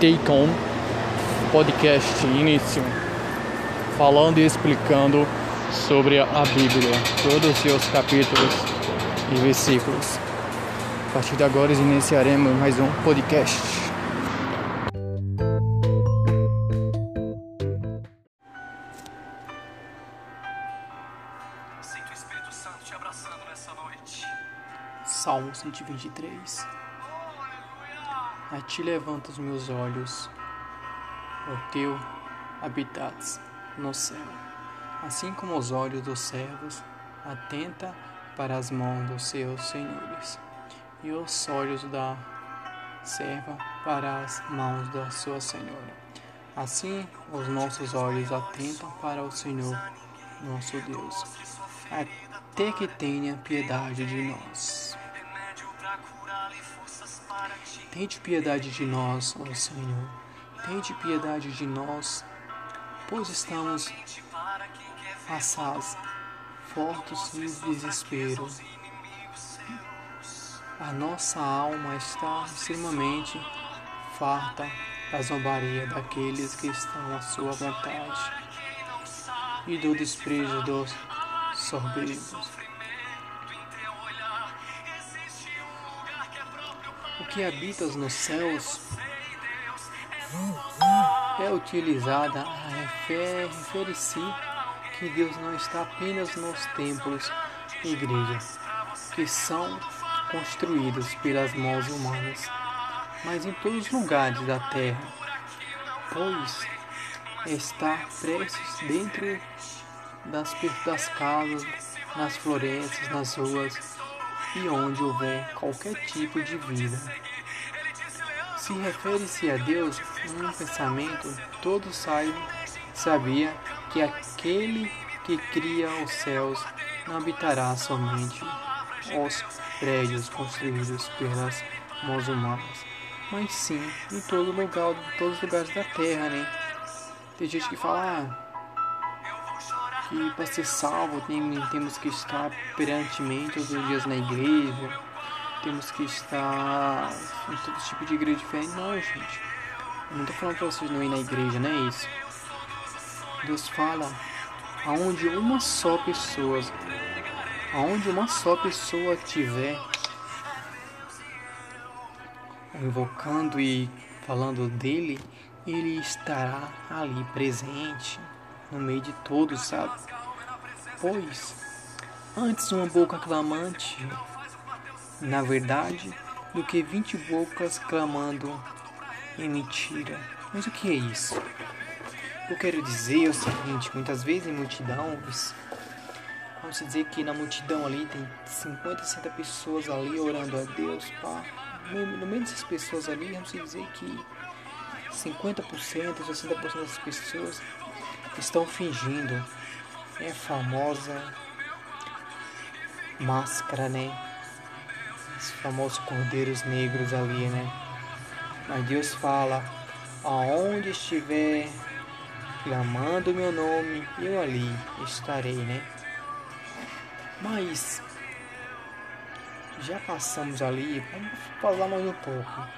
Take On podcast início, falando e explicando sobre a Bíblia, todos os seus capítulos e versículos. A partir de agora iniciaremos mais um podcast. Sinto o Espírito Santo te abraçando nessa noite. Salmo 123 A ti levanto os meus olhos, o teu habitats no céu. Assim como os olhos dos servos atenta para as mãos dos seus senhores, e os olhos da serva para as mãos da sua senhora. Assim os nossos olhos atentam para o Senhor, nosso Deus, até que tenha piedade de nós. Tente piedade de nós, ó Senhor. Tente piedade de nós, pois estamos assaz, fortes de desespero. A nossa alma está extremamente farta da zombaria daqueles que estão à sua vontade e do desprezo dos soberbos. Que habita nos céus é utilizada a referir-se que Deus não está apenas nos templos e igrejas, que são construídos pelas mãos humanas, mas em todos os lugares da terra, pois está prestes dentro das, das casas, nas florestas, nas ruas e onde houver qualquer tipo de vida. Se refere-se a Deus um pensamento, todo saibam, sabia que aquele que cria os céus não habitará somente os prédios construídos pelas mãos humanas, mas sim em todo lugar, em todos os lugares da terra, né? Tem gente que fala ah, que para ser salvo tem, temos que estar perantemente todos os dias na igreja, temos que estar em todo tipo de igreja diferente. Não, gente. Eu não estou falando para vocês não ir na igreja, não é isso. Deus fala aonde uma só pessoa, aonde uma só pessoa tiver invocando e falando dele, ele estará ali presente no meio de todos, sabe? Pois antes uma boca clamante, na verdade, do que vinte bocas clamando em mentira. Mas o que é isso? Eu quero dizer o seguinte, muitas vezes em multidões, vamos dizer que na multidão ali tem 50, 60 pessoas ali orando a Deus, pá. No meio dessas pessoas ali, vamos dizer que 50%, 60% das pessoas estão fingindo. É famosa máscara, né? Os famosos cordeiros negros ali, né? Mas Deus fala: aonde estiver clamando meu nome, eu ali estarei, né? Mas já passamos ali, vamos falar mais um pouco.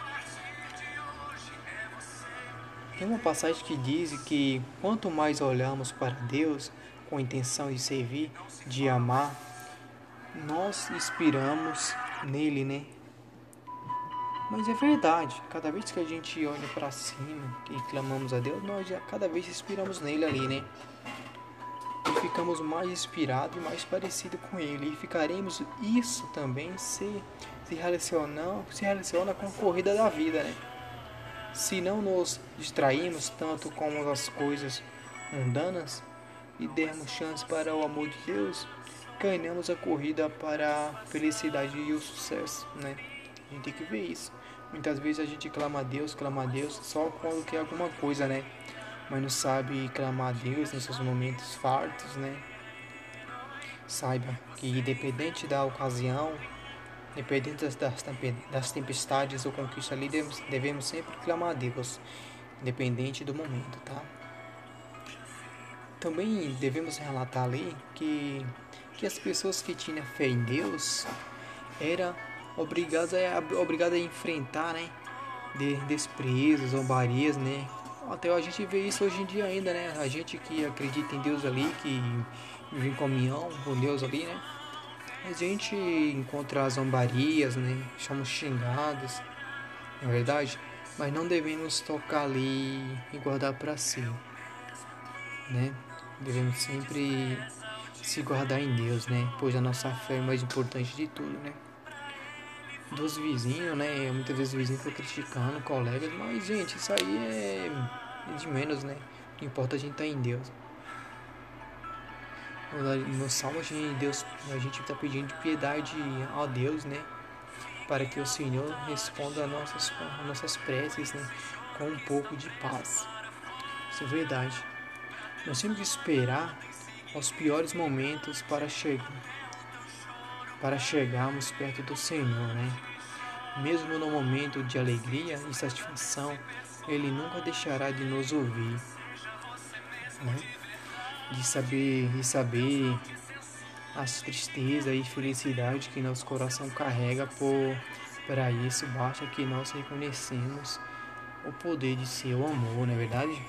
Tem uma passagem que diz que quanto mais olhamos para Deus com a intenção de servir, de amar, nós inspiramos nele, né? Mas é verdade, cada vez que a gente olha para cima e clamamos a Deus, nós já cada vez inspiramos nele ali, né? E ficamos mais inspirados e mais parecidos com ele. E ficaremos isso também se, se, relaciona, se relaciona com a corrida da vida, né? Se não nos distraímos tanto com as coisas mundanas e dermos chance para o amor de Deus, ganhamos a corrida para a felicidade e o sucesso, né? A gente tem que ver isso. Muitas vezes a gente clama a Deus, clama a Deus só quando quer alguma coisa, né? Mas não sabe clamar a Deus nesses momentos fartos, né? Saiba que independente da ocasião, independente das tempestades ou conquistas ali, devemos, sempre clamar a Deus, independente do momento, tá? Também devemos relatar ali que, que as pessoas que tinham fé em Deus eram obrigadas a, obrigadas a enfrentar né, de desprezo, zombarias, né? Até a gente vê isso hoje em dia ainda, né? A gente que acredita em Deus ali, que vive em comunhão com Deus ali, né? A gente encontra zombarias, né? Somos xingados, na é verdade, mas não devemos tocar ali e guardar para si, né? Devemos sempre se guardar em Deus, né? Pois a nossa fé é mais importante de tudo, né? Dos vizinhos, né? Muitas vezes os vizinhos ficam criticando colegas, mas gente, isso aí é de menos, né? O que importa a gente estar tá em Deus. No Salmo gente, Deus, a gente está pedindo piedade a Deus, né? Para que o Senhor responda a nossas, a nossas preces, né? Com um pouco de paz. Isso é verdade. Nós temos que esperar aos piores momentos para chegar, para chegarmos perto do Senhor, né? Mesmo no momento de alegria e satisfação, Ele nunca deixará de nos ouvir, né? De saber, de saber as tristezas e felicidade que nosso coração carrega por para isso basta que nós reconhecemos o poder de seu amor, não é verdade?